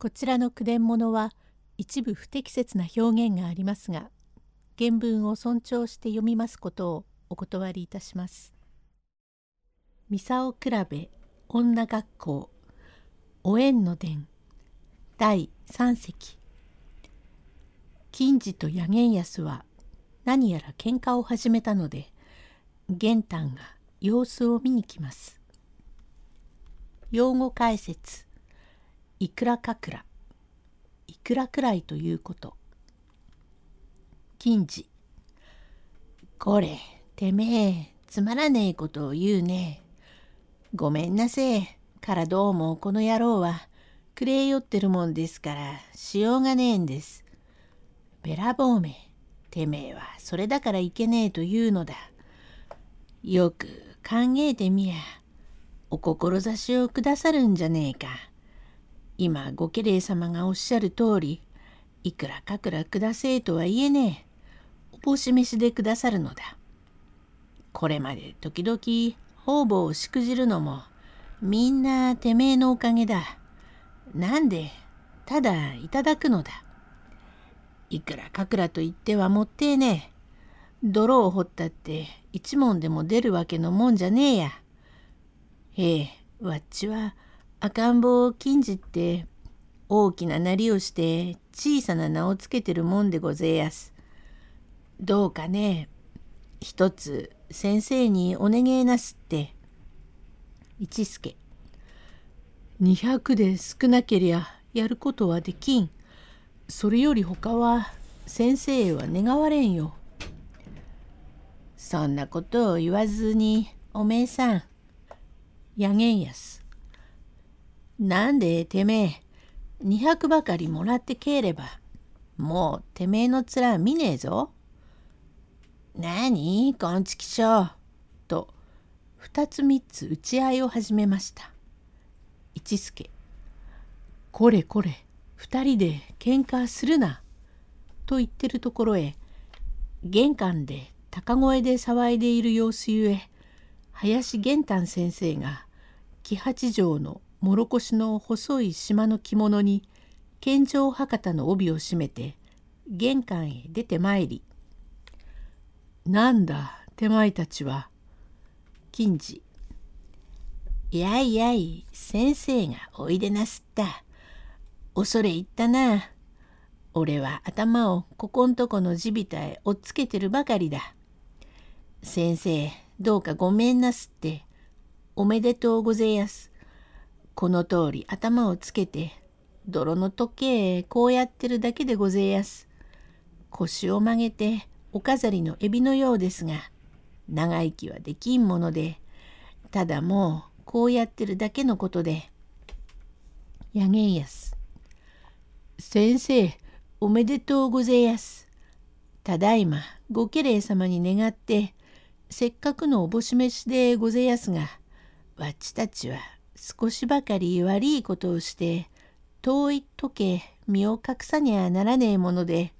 こちらの句伝物は一部不適切な表現がありますが原文を尊重して読みますことをお断りいたします。ミサオ比べ女学校お縁の伝第三席金次と八玄安は何やら喧嘩を始めたので玄丹が様子を見に来ます。用語解説いくらかくら。いくらくらいということ。金次。これてめえつまらねえことを言うね。ごめんなせえ。からどうもこの野郎はくれよってるもんですからしようがねえんです。べらぼうめてめえはそれだからいけねえというのだ。よく考えてみやお志をくださるんじゃねえか。今ご家来様がおっしゃる通りいくらかくらくだせえとは言えねえ。おぼし飯でくださるのだ。これまで時々方々をしくじるのもみんなてめえのおかげだ。なんでただいただくのだ。いくらかくらと言ってはもってえねえ。泥を掘ったって一文でも出るわけのもんじゃねえや。へえ、わっちは赤ん坊を禁じって大きななりをして小さな名をつけてるもんでごぜやす。どうかね一つ先生にお願えなすって。一助200で少なけりゃやることはできん。それより他は先生は願われんよ。そんなことを言わずにおめえさん。やげんやす。なんでてめえ200ばかりもらってければもうてめえの面見ねえぞ。なにこんちきしょう。と二つ三つ打ち合いを始めました。一助これこれ二人で喧嘩するな。と言ってるところへ玄関で高声で騒いでいる様子ゆえ林玄丹先生が木八条のもろこしの細い島の着物に献上博多の帯を締めて玄関へ出てまいり「なんだ手前たちは」金次「やいやい先生がおいでなすった。恐れ入ったな。俺は頭をここんとこの地びたへおっつけてるばかりだ。先生どうかごめんなすって。おめでとうごぜやす。この通り頭をつけて泥の時計こうやってるだけでごぜやす。腰を曲げてお飾りのエビのようですが長生きはできんものでただもうこうやってるだけのことで。やげんやす。先生おめでとうごぜやす。ただいまご家来様に願ってせっかくのおぼし飯でごぜやすがわっちたちは少しばかり悪いことをして遠いとけ身を隠さにゃならねえもので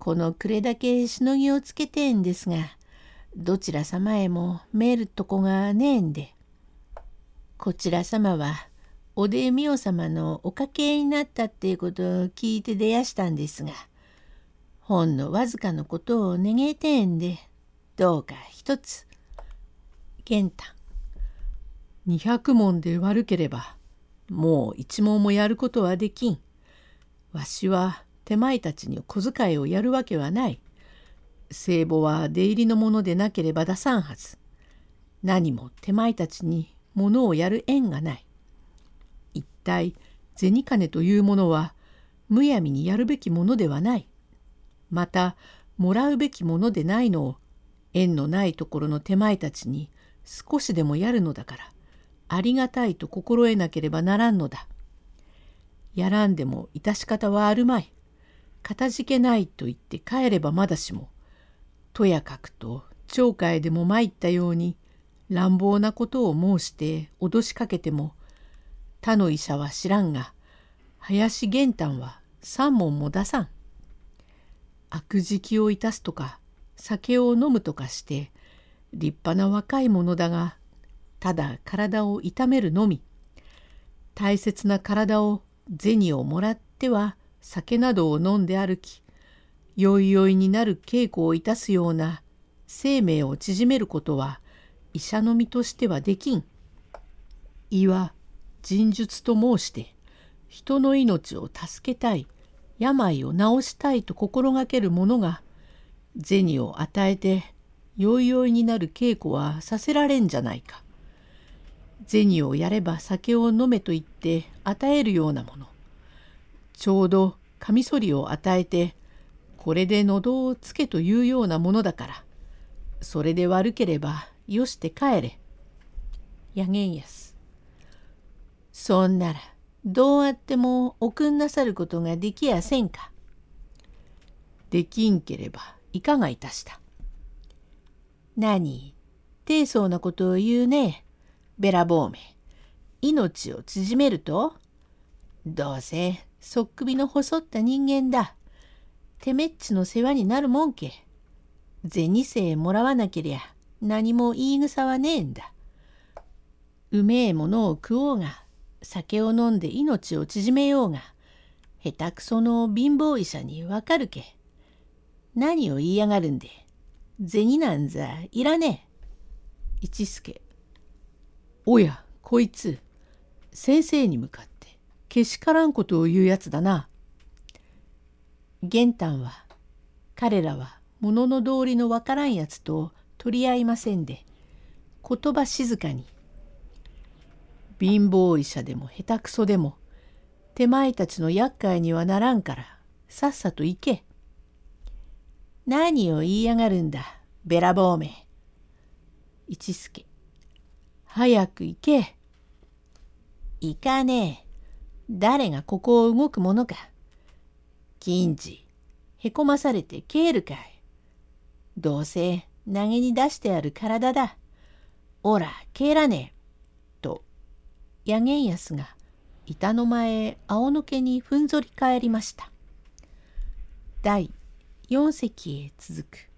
この暮れだけしのぎをつけてんですがどちら様へもめるとこがねえんでこちら様はおでみお様のおかけになったっていうことを聞いて出やしたんですがほんのわずかのことを願えてんでどうか一つ玄太。200問で悪ければもう一問もやることはできん。わしは手前たちに小遣いをやるわけはない。聖母は出入りのものでなければ出さんはず。何も手前たちに物をやる縁がない。一体銭金というものはむやみにやるべきものではない。またもらうべきものでないのを縁のないところの手前たちに少しでもやるのだからありがたいと心得なければならんのだ。やらんでも致し方はあるまい。かたじけないと言って帰ればまだしも、とやかくと町会でも参ったように乱暴なことを申して脅しかけても、他の医者は知らんが、林玄丹は三文も出さん。悪食をいたすとか、酒を飲むとかして、立派な若い者だが、ただ体を痛めるのみ大切な体を銭をもらっては酒などを飲んで歩きよいよいになる稽古をいたすような生命を縮めることは医者の身としてはできん。胃は人術と申して人の命を助けたい病を治したいと心がける者が銭を与えてよいよいになる稽古はさせられんじゃないか。銭をやれば酒を飲めと言って与えるようなもの。ちょうどカミソリを与えてこれで喉をつけというようなものだからそれで悪ければよして帰れ。やげんやす。そんならどうあってもおくんなさることができやせんか。できんければいかがいたした。何、低層なことを言うね。べらぼうめ。命を縮めるとどうせそっくびの細った人間だ。てめっちの世話になるもんけ。銭せもらわなけりゃ何も言い草はねえんだ。うめえものを食おうが、酒を飲んで命を縮めようが、下手くその貧乏医者にわかるけ。何を言いやがるんで。銭なんざいらねえ。一助。おや、こいつ、先生に向かって、けしからんことを言うやつだな。玄丹は、彼らは物の道理のわからんやつと取り合いませんで、言葉静かに、貧乏医者でも下手くそでも、手前たちの厄介にはならんから、さっさと行け。何を言いやがるんだ、べらぼうめ。一助。早く行け。行かねえ。誰がここを動くものか。金次、へこまされて帰るかい。どうせ投げに出してある体だ。おら、帰らねえ。と、やげんやすが板の前へ青の毛にふんぞり返りました。第四席へ続く。